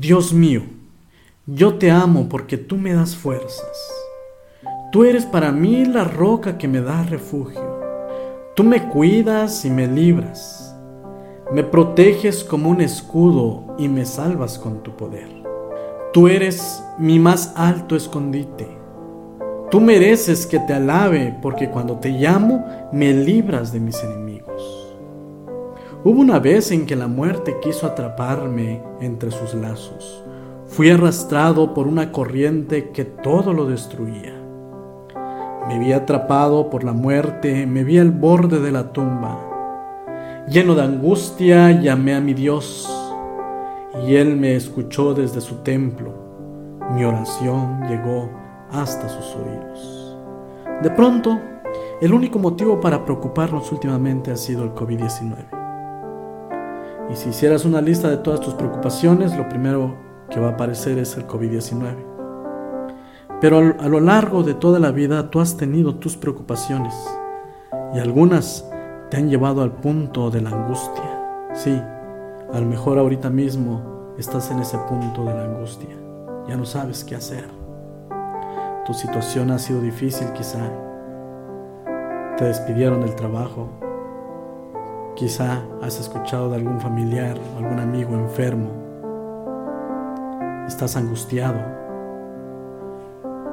Dios mío, yo te amo porque tú me das fuerzas. Tú eres para mí la roca que me da refugio. Tú me cuidas y me libras. Me proteges como un escudo y me salvas con tu poder. Tú eres mi más alto escondite. Tú mereces que te alabe porque cuando te llamo me libras de mis enemigos. Hubo una vez en que la muerte quiso atraparme entre sus lazos. Fui arrastrado por una corriente que todo lo destruía. Me vi atrapado por la muerte, me vi al borde de la tumba. Lleno de angustia llamé a mi Dios y Él me escuchó desde su templo. Mi oración llegó hasta sus oídos. De pronto, el único motivo para preocuparnos últimamente ha sido el COVID-19. Y si hicieras una lista de todas tus preocupaciones, lo primero que va a aparecer es el COVID-19. Pero a lo largo de toda la vida tú has tenido tus preocupaciones y algunas te han llevado al punto de la angustia. Sí, a lo mejor ahorita mismo estás en ese punto de la angustia. Ya no sabes qué hacer. Tu situación ha sido difícil quizá. Te despidieron del trabajo. Quizá has escuchado de algún familiar o algún amigo enfermo. Estás angustiado.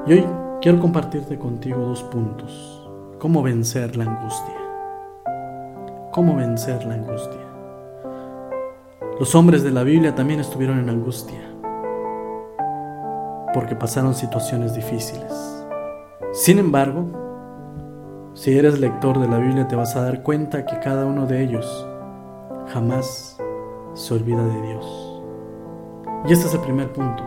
Y hoy quiero compartirte contigo dos puntos. Cómo vencer la angustia. Cómo vencer la angustia. Los hombres de la Biblia también estuvieron en angustia porque pasaron situaciones difíciles. Sin embargo, si eres lector de la Biblia te vas a dar cuenta que cada uno de ellos jamás se olvida de Dios. Y este es el primer punto.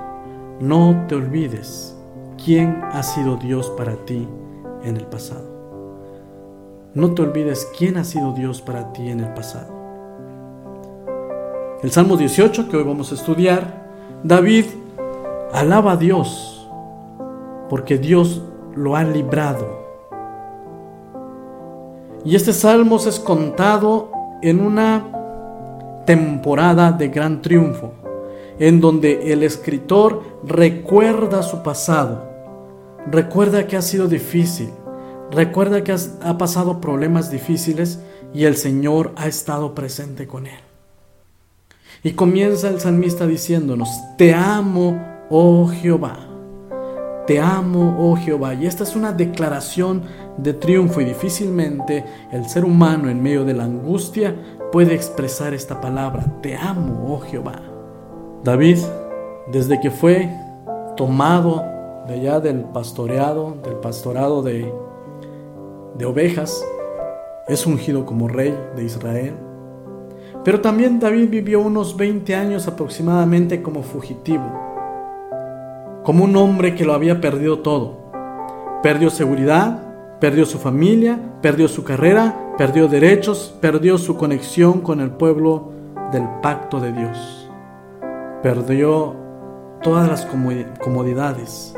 No te olvides quién ha sido Dios para ti en el pasado. No te olvides quién ha sido Dios para ti en el pasado. El Salmo 18 que hoy vamos a estudiar, David Alaba a Dios porque Dios lo ha librado. Y este salmo es contado en una temporada de gran triunfo, en donde el escritor recuerda su pasado, recuerda que ha sido difícil, recuerda que ha pasado problemas difíciles y el Señor ha estado presente con él. Y comienza el salmista diciéndonos, te amo, oh Jehová. Te amo, oh Jehová. Y esta es una declaración de triunfo y difícilmente el ser humano en medio de la angustia puede expresar esta palabra. Te amo, oh Jehová. David, desde que fue tomado de allá del pastoreado, del pastorado de, de ovejas, es ungido como rey de Israel. Pero también David vivió unos 20 años aproximadamente como fugitivo como un hombre que lo había perdido todo. Perdió seguridad, perdió su familia, perdió su carrera, perdió derechos, perdió su conexión con el pueblo del pacto de Dios. Perdió todas las comodidades.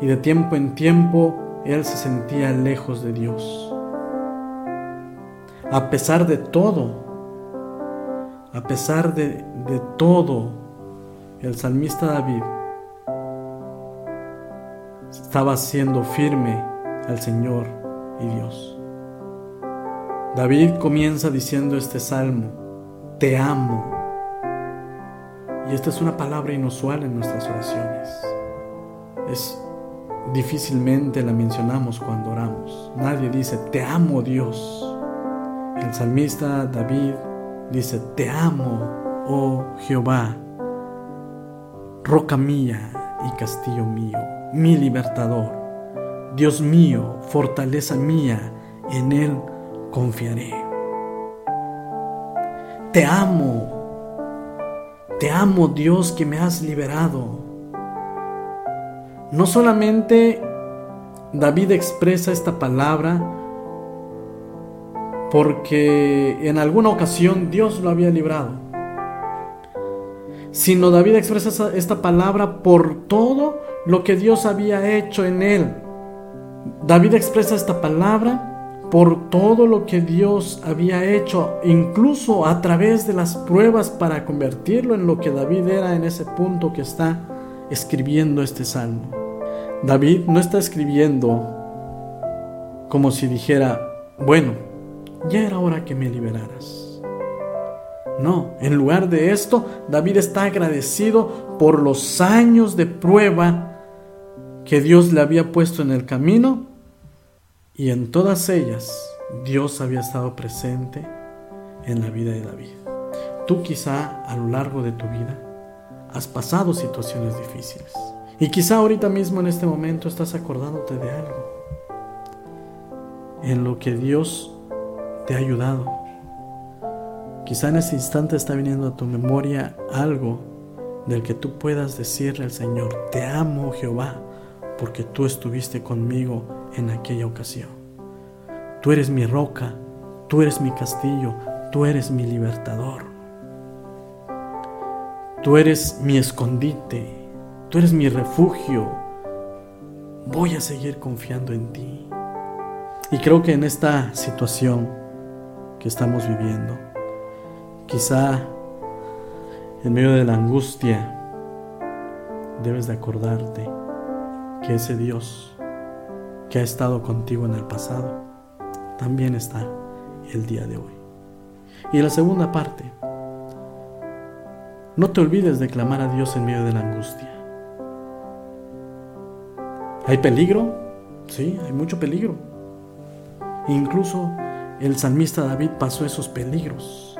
Y de tiempo en tiempo él se sentía lejos de Dios. A pesar de todo, a pesar de, todo, el salmista David estaba siendo firme al Señor y Dios. David comienza diciendo este salmo, te amo. Y esta es una palabra inusual en nuestras oraciones. Es difícilmente la mencionamos cuando oramos. Nadie dice, te amo Dios. El salmista David dice, te amo, oh Jehová roca mía y castillo mío, mi libertador. Dios mío, fortaleza mía, en Él confiaré. Te amo, te amo Dios que me has liberado. No solamente David expresa esta palabra porque en alguna ocasión Dios lo había librado sino David expresa esta palabra por todo lo que Dios había hecho en él. David expresa esta palabra por todo lo que Dios había hecho, incluso a través de las pruebas para convertirlo en lo que David era en ese punto que está escribiendo este salmo. David no está escribiendo como si dijera, bueno, ya era hora que me liberaras. No, en lugar de esto, David está agradecido por los años de prueba que Dios le había puesto en el camino y en todas ellas Dios había estado presente en la vida de David. Tú quizá a lo largo de tu vida has pasado situaciones difíciles y quizá ahorita mismo en este momento estás acordándote de algo en lo que Dios te ha ayudado. Quizá en ese instante está viniendo a tu memoria algo del que tú puedas decirle al Señor, te amo Jehová, porque tú estuviste conmigo en aquella ocasión. Tú eres mi roca, tú eres mi castillo, tú eres mi libertador. Tú eres mi escondite, tú eres mi refugio. Voy a seguir confiando en ti. Y creo que en esta situación que estamos viviendo, quizá en medio de la angustia, debes de acordarte que ese Dios que ha estado contigo en el pasado, también está el día de hoy. Y la segunda parte, no te olvides de clamar a Dios en medio de la angustia. ¿Hay peligro? Sí, hay mucho peligro. Incluso el salmista David pasó esos peligros.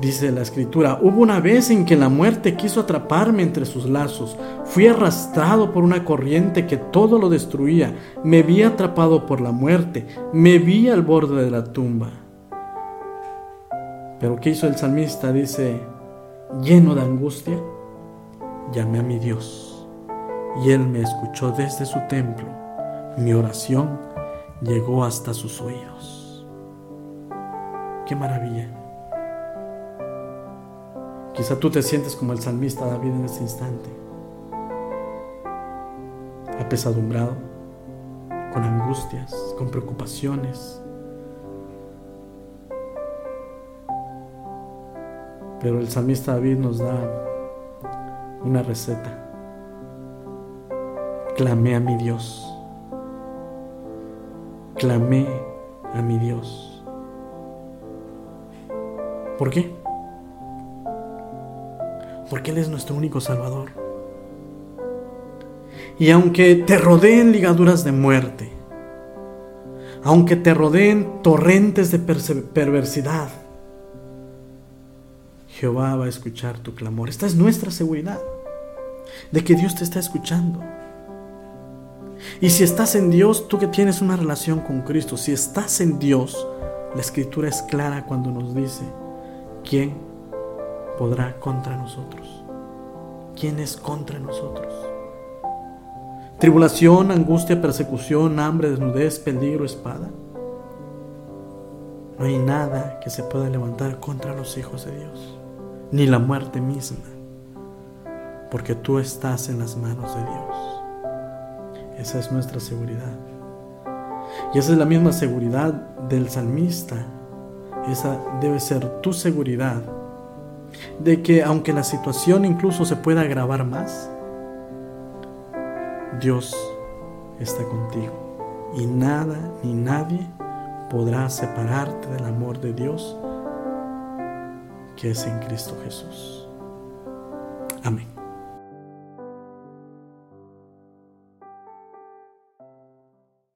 Dice la escritura, hubo una vez en que la muerte quiso atraparme entre sus lazos. Fui arrastrado por una corriente que todo lo destruía. Me vi atrapado por la muerte. Me vi al borde de la tumba. Pero ¿qué hizo el salmista? Dice, lleno de angustia, llamé a mi Dios. Y él me escuchó desde su templo. Mi oración llegó hasta sus oídos. Qué maravilla. Quizá tú te sientes como el salmista David en este instante, apesadumbrado, con angustias, con preocupaciones. Pero el salmista David nos da una receta. Clamé a mi Dios. Clamé a mi Dios. ¿Por qué? Porque Él es nuestro único Salvador. Y aunque te rodeen ligaduras de muerte, aunque te rodeen torrentes de perversidad, Jehová va a escuchar tu clamor. Esta es nuestra seguridad de que Dios te está escuchando. Y si estás en Dios, tú que tienes una relación con Cristo, si estás en Dios, la escritura es clara cuando nos dice, ¿quién podrá contra nosotros? ¿Quién es contra nosotros? Tribulación, angustia, persecución, hambre, desnudez, peligro, espada. No hay nada que se pueda levantar contra los hijos de Dios, ni la muerte misma, porque tú estás en las manos de Dios. Esa es nuestra seguridad. Y esa es la misma seguridad del salmista. Esa debe ser tu seguridad de que aunque la situación incluso se pueda agravar más, Dios está contigo y nada ni nadie podrá separarte del amor de Dios que es en Cristo Jesús. Amén.